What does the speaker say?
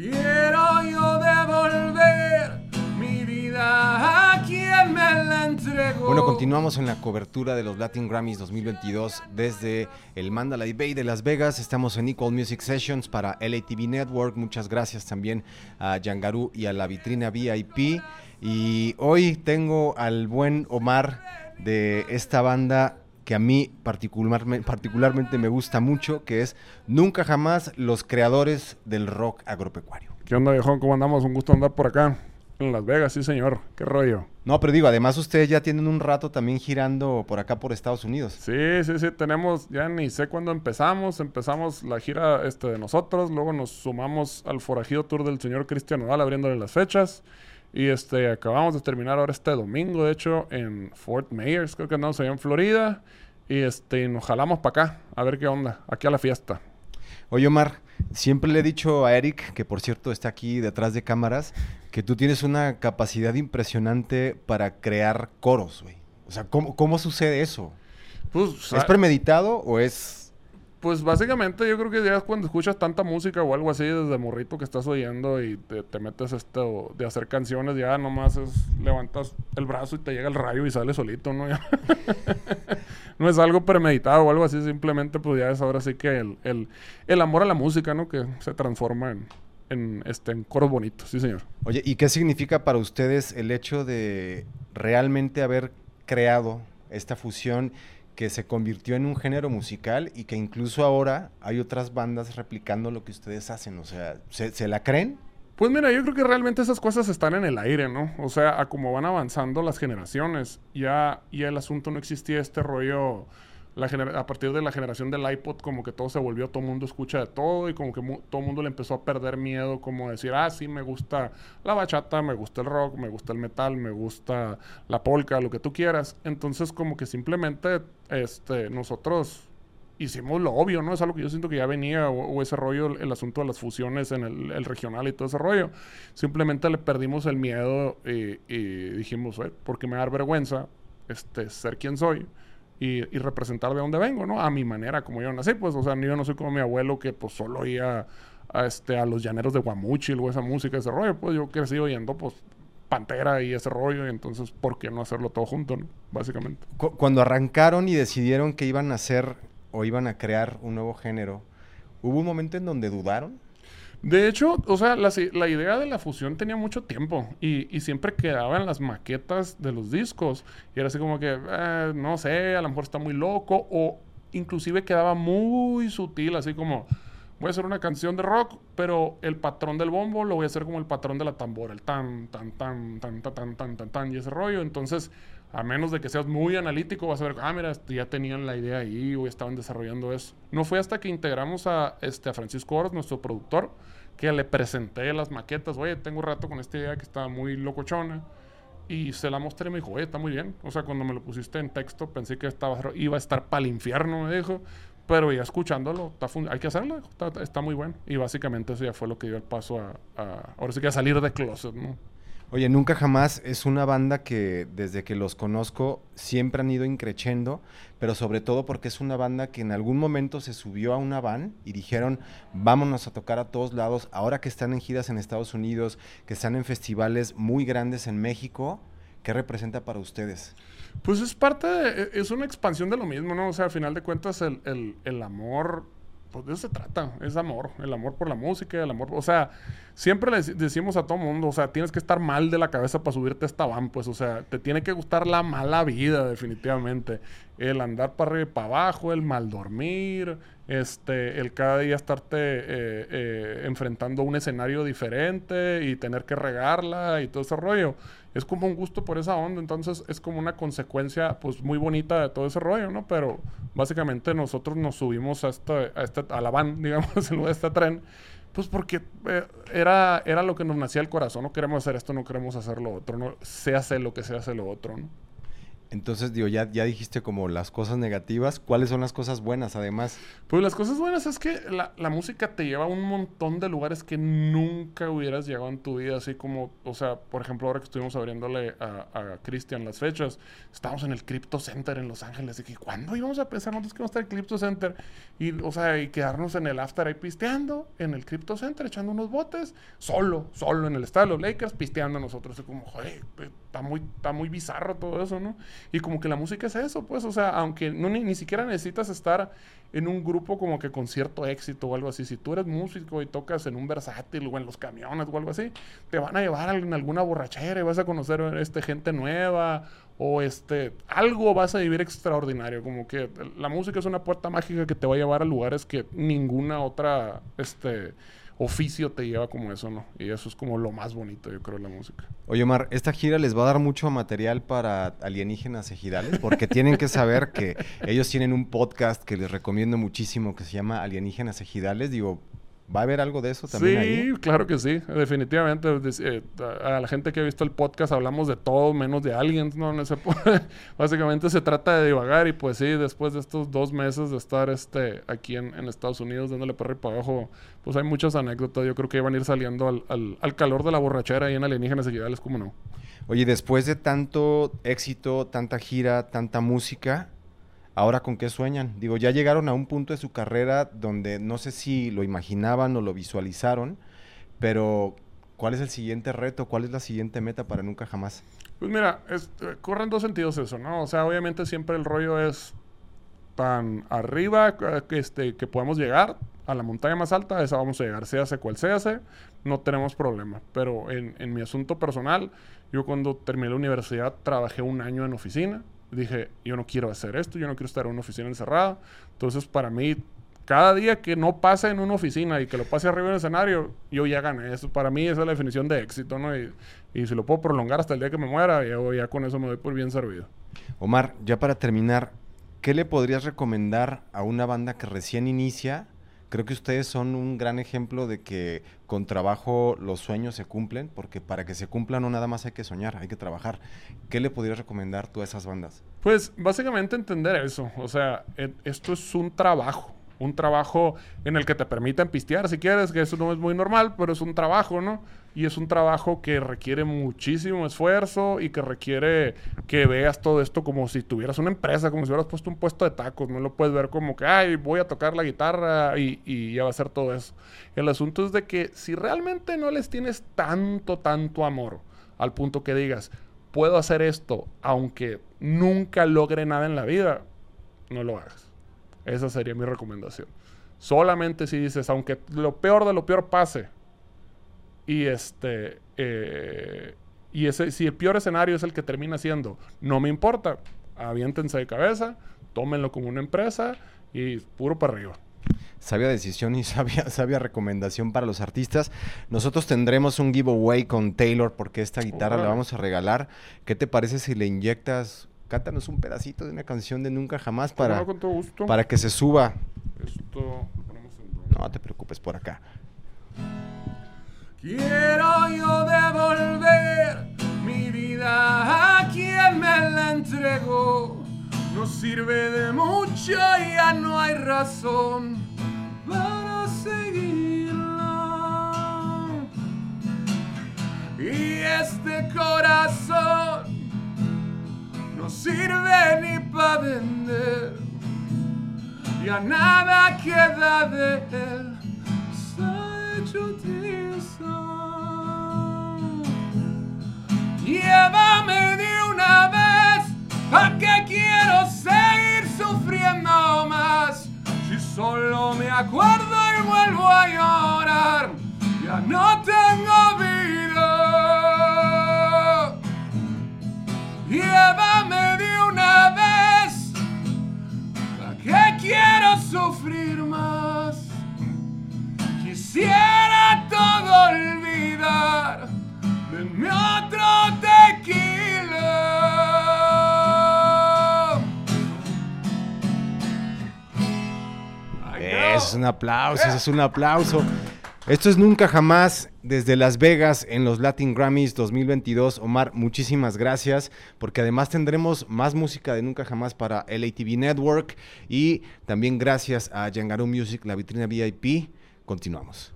Quiero yo devolver mi vida a quien me la entregó. Bueno, continuamos en la cobertura de los Latin Grammys 2022 desde el Mandalay Bay de Las Vegas. Estamos en Equal Music Sessions para LATV Network. Muchas gracias también a Yangarú y a la vitrina VIP. Y hoy tengo al buen Omar de esta banda que a mí particularmente, particularmente me gusta mucho, que es Nunca Jamás los creadores del rock agropecuario. ¿Qué onda, viejón? ¿Cómo andamos? Un gusto andar por acá. En Las Vegas, sí, señor. ¿Qué rollo? No, pero digo, además ustedes ya tienen un rato también girando por acá por Estados Unidos. Sí, sí, sí. Tenemos, ya ni sé cuándo empezamos. Empezamos la gira este, de nosotros. Luego nos sumamos al forajido tour del señor Cristian Nodal abriéndole las fechas. Y este, acabamos de terminar ahora este domingo, de hecho, en Fort Myers, creo que andamos allá en Florida. Y este, nos jalamos para acá, a ver qué onda, aquí a la fiesta. Oye, Omar, siempre le he dicho a Eric, que por cierto está aquí detrás de cámaras, que tú tienes una capacidad impresionante para crear coros, güey. O sea, ¿cómo, cómo sucede eso? Pues, ¿Es premeditado o es pues básicamente yo creo que ya cuando escuchas tanta música o algo así desde morrito que estás oyendo y te, metes esto de hacer canciones, ya nomás es levantas el brazo y te llega el rayo y sale solito, ¿no? no es algo premeditado o algo así, simplemente pues ya es ahora sí que el, el, amor a la música, ¿no? Que se transforma en, en, este, en coros bonitos, sí señor. Oye, ¿y qué significa para ustedes el hecho de realmente haber creado esta fusión que se convirtió en un género musical y que incluso ahora hay otras bandas replicando lo que ustedes hacen. O sea, ¿se, la creen? Pues mira, yo creo que realmente esas cosas están en el aire, ¿no? O sea, a como van avanzando las generaciones, ya, ya el asunto no existía este rollo a partir de la generación del iPod, como que todo se volvió, todo mundo escucha de todo y como que todo mundo le empezó a perder miedo, como decir, ah, sí, me gusta la bachata, me gusta el rock, me gusta el metal, me gusta la polka, lo que tú quieras. Entonces, como que simplemente este, nosotros hicimos lo obvio, ¿no? Es algo que yo siento que ya venía, o, ese rollo, el, asunto de las fusiones en el, regional y todo ese rollo. Simplemente le perdimos el miedo y, dijimos, eh, porque me da vergüenza este, ser quien soy y, representar de dónde vengo, ¿no? A mi manera, como yo nací, pues, o sea, yo no soy como mi abuelo que pues solo oía a, este, a los llaneros de Guamuchil o esa música, ese rollo, pues yo crecí oyendo, pues, Pantera y ese rollo, y entonces, ¿por qué no hacerlo todo junto. Básicamente. cuando arrancaron y decidieron que iban a hacer o iban a crear un nuevo género, ¿hubo un momento en donde dudaron? De hecho, o sea, la, idea de la fusión tenía mucho tiempo y, siempre quedaba en las maquetas de los discos. Y era así como que, eh, no sé, a lo mejor está muy loco o inclusive quedaba muy sutil, así como, voy a hacer una canción de rock, pero el patrón del bombo lo voy a hacer como el patrón de la tambora, el tan, tan, tan, tan, tan, tan, tan, tan, tan, y ese rollo. Entonces, a menos de que seas muy analítico, vas a ver, ah, mira, ya tenían la idea ahí o estaban desarrollando eso. No fue hasta que integramos a, este, a Francisco Oro, nuestro productor, que le presenté las maquetas. Oye, tengo un rato con esta idea que está muy locochona. Y se la mostré y me dijo, oye, está muy bien. O sea, cuando me lo pusiste en texto, pensé que estaba, iba a estar para el infierno, me dijo. Pero ya escuchándolo, hay que hacerlo, está, muy bueno. Y básicamente eso ya fue lo que dio el paso a, a ahora sí que a salir de closet, ¿no? Oye, Nunca Jamás es una banda que desde que los conozco siempre han ido increchendo, pero sobre todo porque es una banda que en algún momento se subió a una van y dijeron, vámonos a tocar a todos lados, ahora que están en giras en Estados Unidos, que están en festivales muy grandes en México, ¿qué representa para ustedes? Pues es parte e, es una expansión de lo mismo, ¿no? O sea, al final de cuentas el, el, el amor pues de eso se trata, es amor, el amor por la música, el amor, o sea, siempre le decimos a todo mundo, o sea, tienes que estar mal de la cabeza para subirte a esta van, pues, o sea, te tiene que gustar la mala vida, definitivamente, el andar para arriba y para abajo, el mal dormir, este, el cada día estarte eh, eh, enfrentando un escenario diferente y tener que regarla y todo ese rollo. Es como un gusto por esa onda, entonces es como una consecuencia pues muy bonita de todo ese rollo, ¿no? Pero básicamente nosotros nos subimos a, este, a, este, a la van, digamos, en este tren, pues porque eh, era, era lo que nos nacía el corazón, no queremos hacer esto, no queremos hacer lo otro, no se hace lo que se hace lo otro, ¿no? Entonces, digo, ya, ya dijiste como las cosas negativas. ¿Cuáles son las cosas buenas, además? Pues las cosas buenas es que la, música te lleva a un montón de lugares que nunca hubieras llegado en tu vida. Así como, o sea, por ejemplo, ahora que estuvimos abriéndole a, a las fechas, estábamos en el Crypto Center en Los Ángeles. Y que, ¿cuándo íbamos a pensar nosotros que vamos a estar en el Crypto Center? Y, o sea, y quedarnos en el after ahí pisteando, en el Crypto Center, echando unos botes, solo, solo en el estadio de los Lakers, pisteando nosotros. Y como, joder, está muy, está muy bizarro todo eso, ¿no? Y como que la música es eso, pues, o sea, aunque no, ni, ni, siquiera necesitas estar en un grupo como que con cierto éxito o algo así. Si tú eres músico y tocas en un versátil o en los camiones o algo así, te van a llevar en alguna borrachera y vas a conocer este, gente nueva o este, algo vas a vivir extraordinario. Como que la música es una puerta mágica que te va a llevar a lugares que ninguna otra, este oficio te lleva como eso, ¿no? Y eso es como lo más bonito, yo creo, de la música. Oye, Omar, esta gira les va a dar mucho material para alienígenas ejidales, porque tienen que saber que ellos tienen un podcast que les recomiendo muchísimo que se llama Alienígenas Ejidales. Digo, ¿Va a haber algo de eso también sí, claro que sí, definitivamente. Eh, a la gente que ha visto el podcast hablamos de todo menos de aliens, ¿no? no se Básicamente se trata de divagar y pues sí, después de estos dos meses de estar este, aquí en, Estados Unidos dándole para arriba para abajo, pues hay muchas anécdotas. Yo creo que iban a ir saliendo al, al, calor de la borrachera ahí en Alienígenas Seguidales, ¿cómo no? Oye, después de tanto éxito, tanta gira, tanta música, ahora con qué sueñan. Digo, ya llegaron a un punto de su carrera donde no sé si lo imaginaban o lo visualizaron, pero ¿cuál es el siguiente reto? ¿Cuál es la siguiente meta para nunca jamás? Pues mira, es, eh, corre en dos sentidos eso, ¿no? O sea, obviamente siempre el rollo es tan arriba que, este, que podemos llegar a la montaña más alta, a esa vamos a llegar, sea cual sea, no tenemos problema. Pero en, en mi asunto personal, yo cuando terminé la universidad trabajé un año en oficina, dije, yo no quiero hacer esto, yo no quiero estar en una oficina encerrada. Entonces, para mí, cada día que no pase en una oficina y que lo pase arriba en el escenario, yo ya gané. Eso, para mí, esa es la definición de éxito, ¿no? Y, y si lo puedo prolongar hasta el día que me muera, ya, ya con eso me doy por bien servido. Omar, ya para terminar, ¿qué le podrías recomendar a una banda que recién inicia creo que ustedes son un gran ejemplo de que con trabajo los sueños se cumplen, porque para que se cumplan no nada más hay que soñar, hay que trabajar. ¿Qué le podrías recomendar tú a esas bandas? Pues básicamente entender eso, o sea, e, esto es un trabajo, un trabajo en el que te permitan pistear si quieres, que eso no es muy normal, pero es un trabajo, ¿no? Y es un trabajo que requiere muchísimo esfuerzo y que requiere que veas todo esto como si tuvieras una empresa, como si hubieras puesto un puesto de tacos. No lo puedes ver como que, ay, voy a tocar la guitarra y, y ya va a ser todo eso. El asunto es de que si realmente no les tienes tanto, tanto amor, al punto que digas, puedo hacer esto aunque nunca logre nada en la vida, no lo hagas. Esa sería mi recomendación. Solamente si dices, aunque lo peor de lo peor pase, y este. Eh, y ese, si el peor escenario es el que termina siendo, no me importa, aviéntense de cabeza, tómenlo como una empresa y puro para arriba. Sabia decisión y sabia, sabia recomendación para los artistas. Nosotros tendremos un giveaway con Taylor porque esta guitarra la vamos a regalar. ¿Qué te parece si le inyectas, cántanos un pedacito de una canción de Nunca Jamás para, para que se suba? Esto, no te preocupes por acá. Quiero yo devolver mi vida a quien me la entregó. No sirve de mucho y ya no hay razón para seguirla. Y este corazón no sirve ni para vender. Ya nada queda de él. Está hecho Llévame de una vez, ¿a qué quiero seguir sufriendo más? Si solo me acuerdo y vuelvo a llorar, ya no tengo Ese es un aplauso, ese es un aplauso. Esto es Nunca Jamás desde Las Vegas en los Latin Grammys 2022. Omar, muchísimas gracias, porque además tendremos más música de Nunca Jamás para LATV Network y también gracias a Yangaru Music, la vitrina VIP. Continuamos.